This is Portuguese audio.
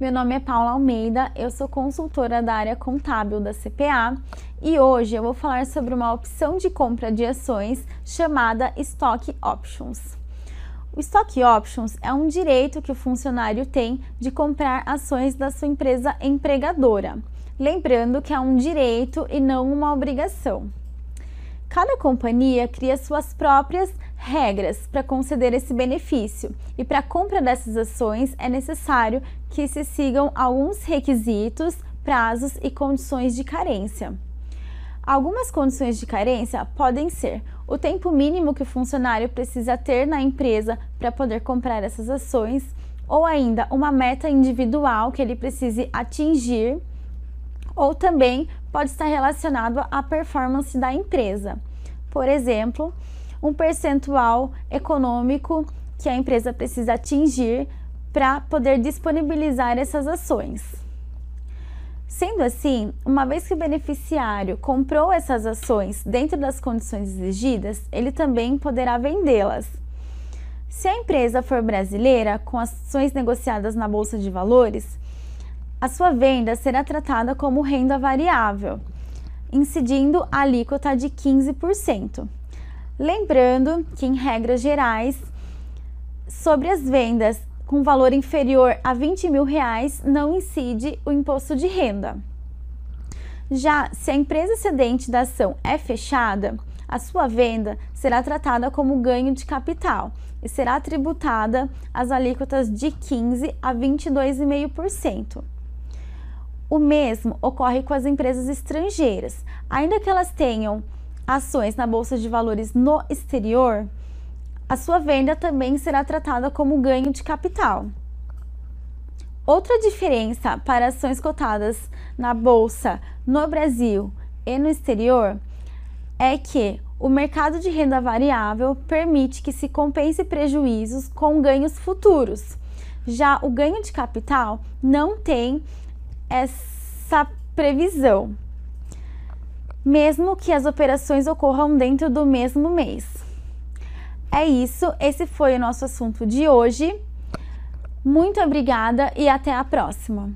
Meu nome é Paula Almeida, eu sou consultora da área contábil da CPA e hoje eu vou falar sobre uma opção de compra de ações chamada Stock Options. O Stock Options é um direito que o funcionário tem de comprar ações da sua empresa empregadora. Lembrando que é um direito e não uma obrigação. Cada companhia cria suas próprias regras para conceder esse benefício e para a compra dessas ações é necessário que se sigam alguns requisitos, prazos e condições de carência. Algumas condições de carência podem ser o tempo mínimo que o funcionário precisa ter na empresa para poder comprar essas ações, ou ainda uma meta individual que ele precise atingir ou também pode estar relacionado à performance da empresa. Por exemplo, um percentual econômico que a empresa precisa atingir para poder disponibilizar essas ações. Sendo assim, uma vez que o beneficiário comprou essas ações dentro das condições exigidas, ele também poderá vendê-las. Se a empresa for brasileira, com ações negociadas na Bolsa de Valores, a sua venda será tratada como renda variável, incidindo a alíquota de 15%. Lembrando que, em regras gerais, sobre as vendas com valor inferior a 20 mil reais não incide o imposto de renda. Já se a empresa cedente da ação é fechada, a sua venda será tratada como ganho de capital e será tributada as alíquotas de 15 a 22,5%. O mesmo ocorre com as empresas estrangeiras. Ainda que elas tenham ações na bolsa de valores no exterior, a sua venda também será tratada como ganho de capital. Outra diferença para ações cotadas na bolsa no Brasil e no exterior é que o mercado de renda variável permite que se compense prejuízos com ganhos futuros. Já o ganho de capital não tem essa previsão, mesmo que as operações ocorram dentro do mesmo mês. É isso, esse foi o nosso assunto de hoje. Muito obrigada e até a próxima!